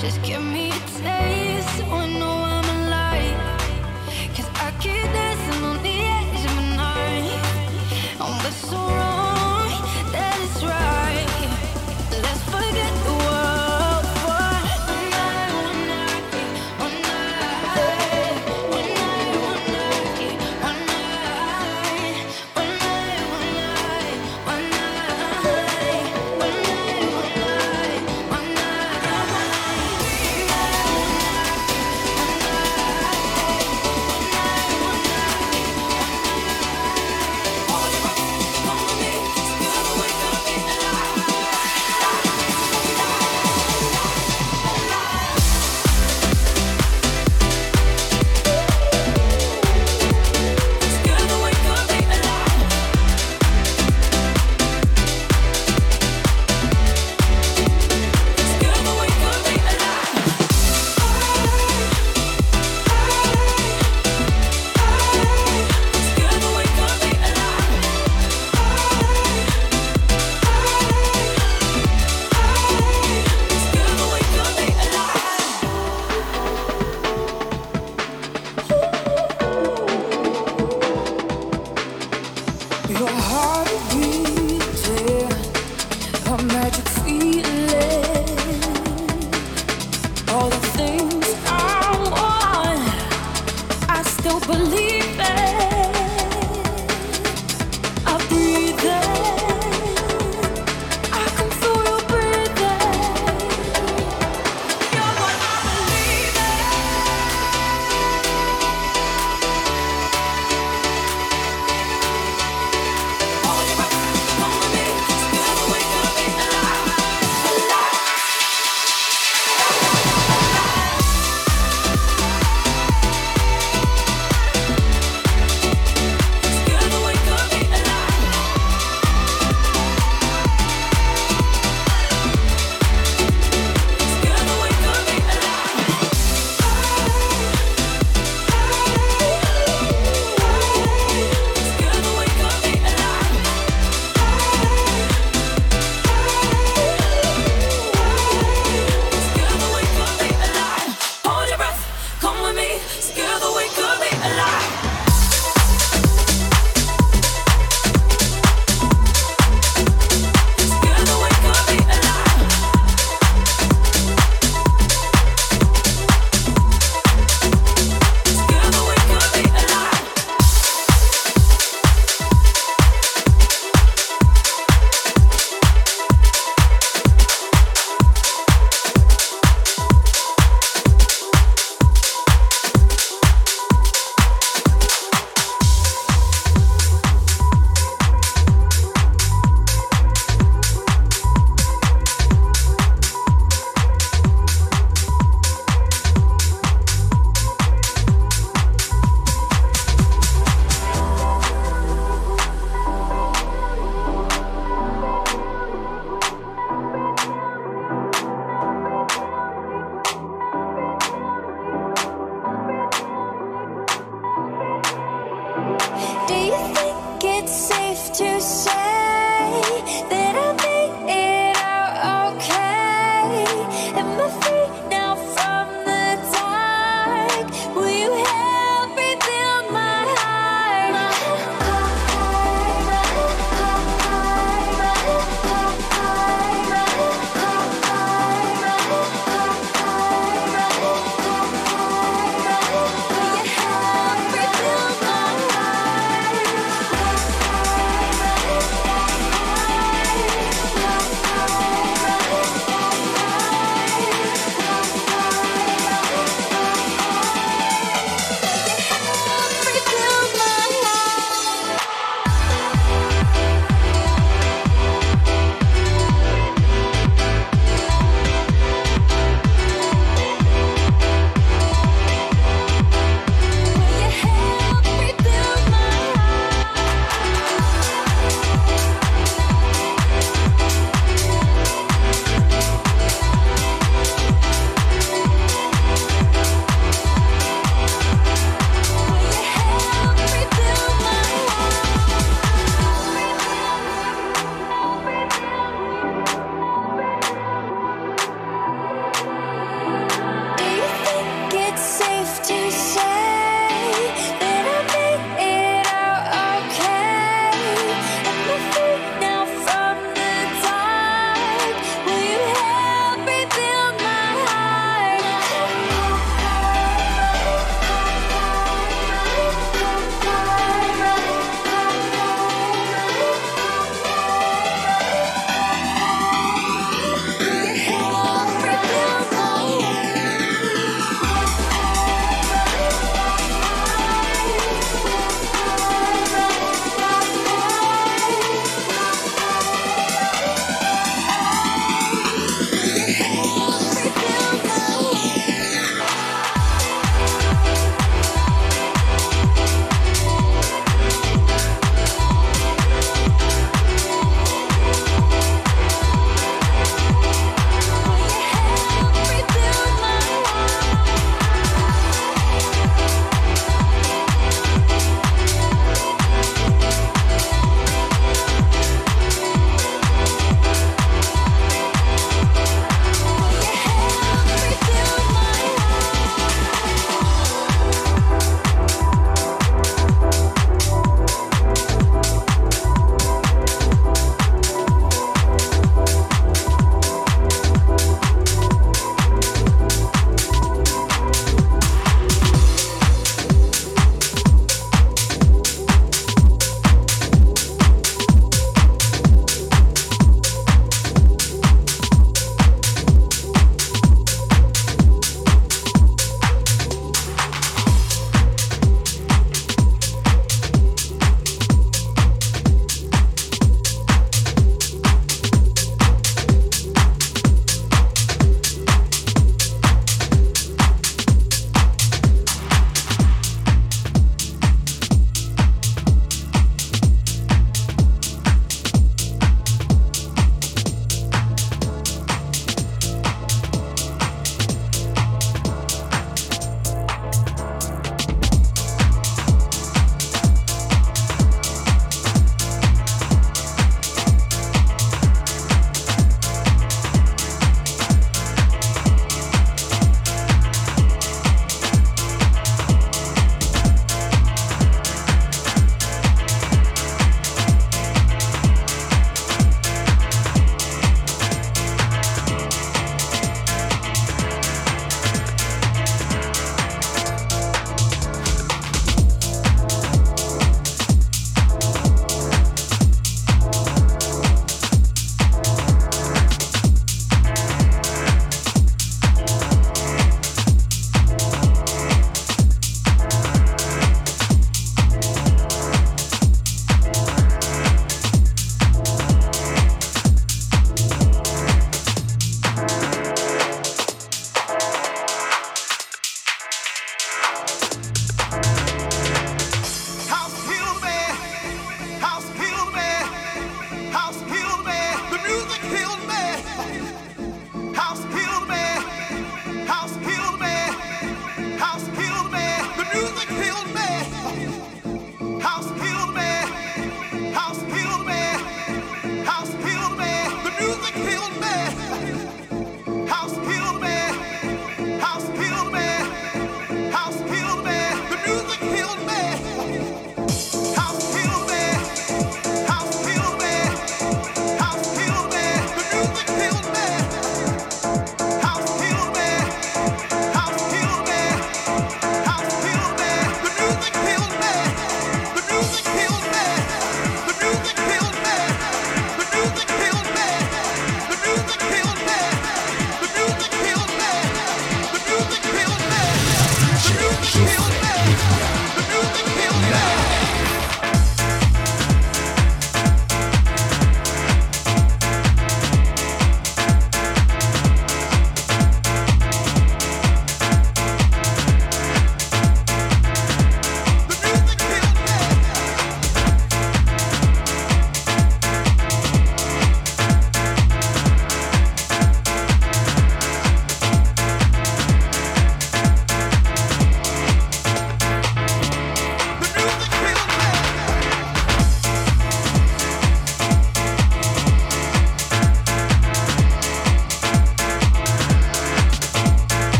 So I keep dancing on the edge of my the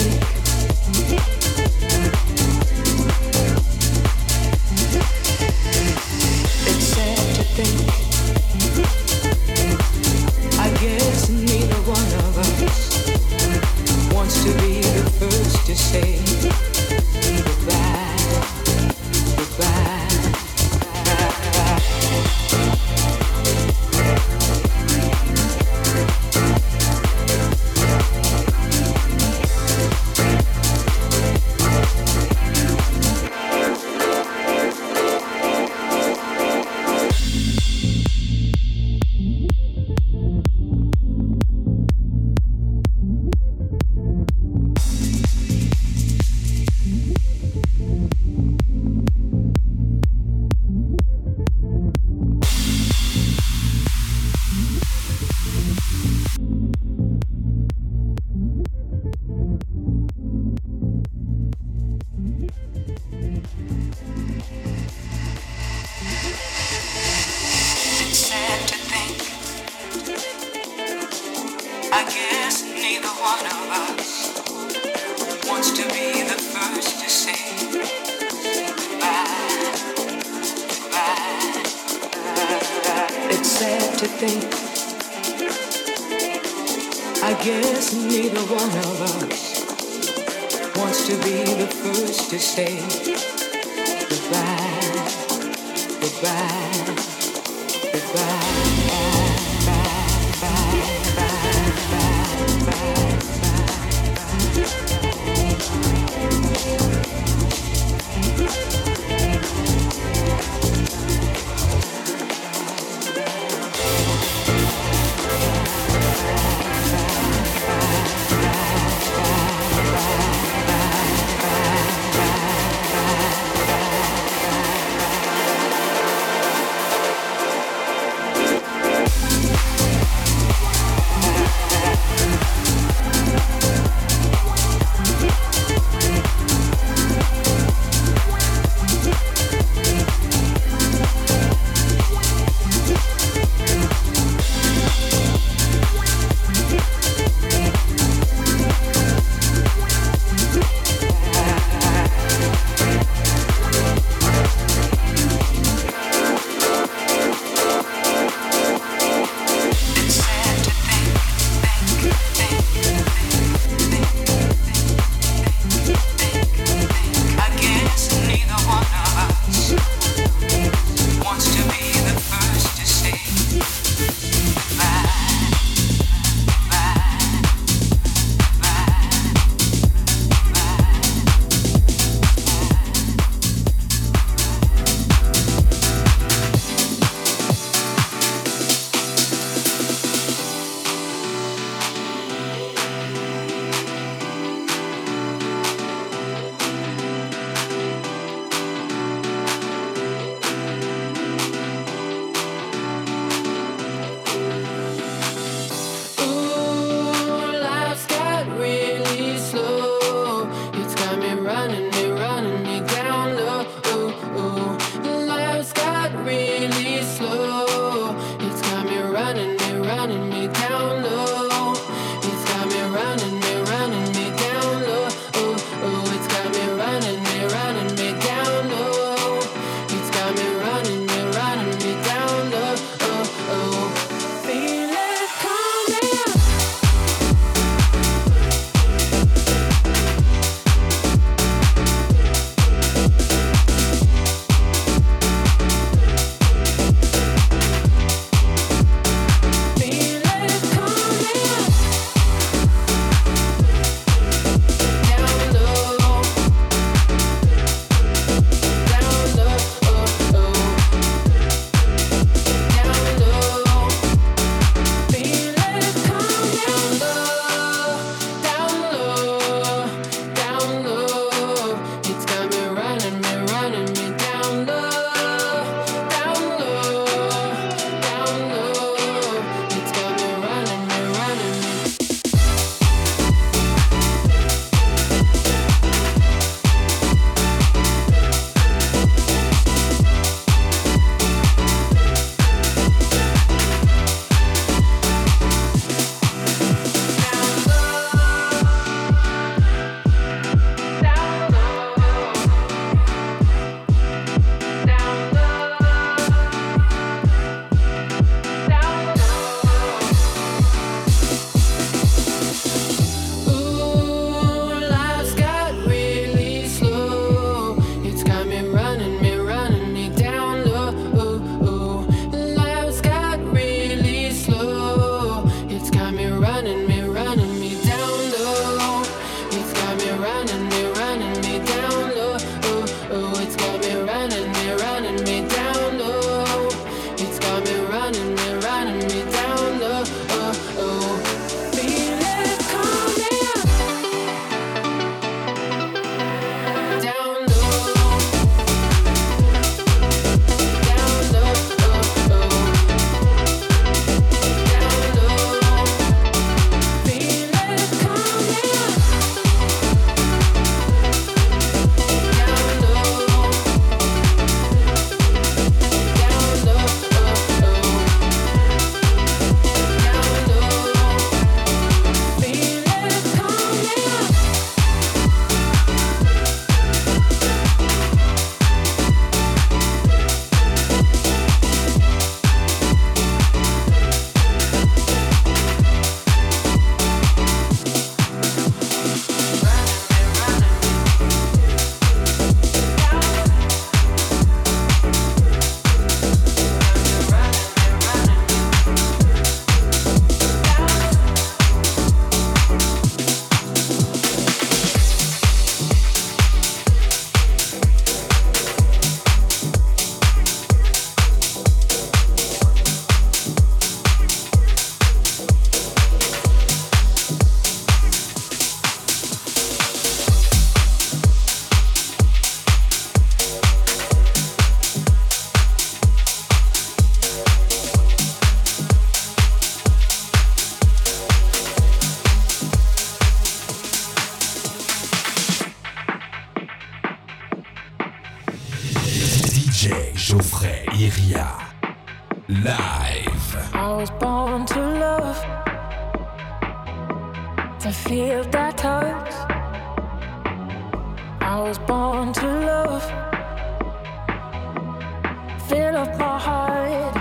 shake battles. I was born to love. Fill up my heart.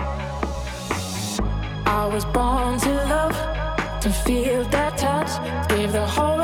I was born to love, to feel that touch, give the whole.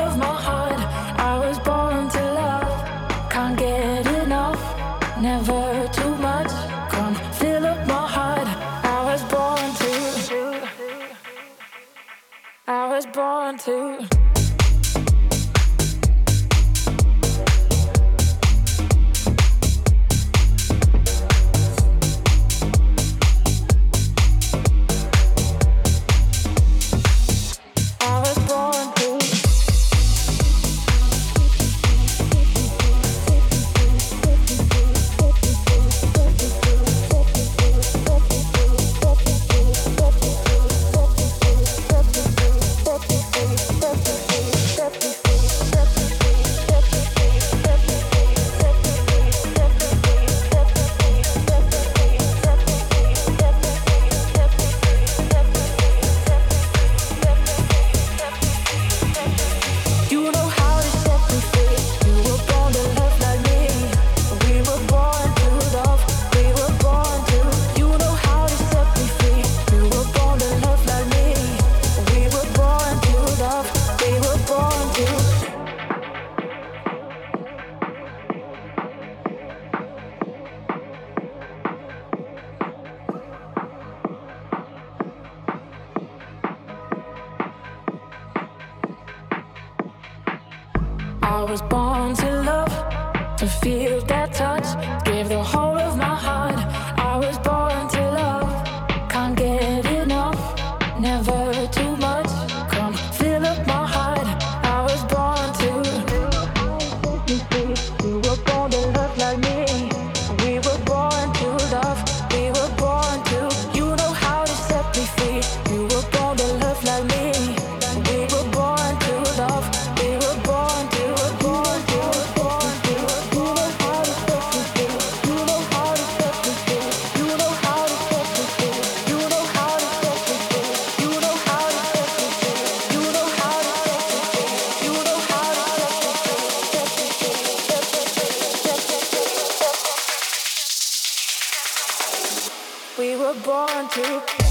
want to.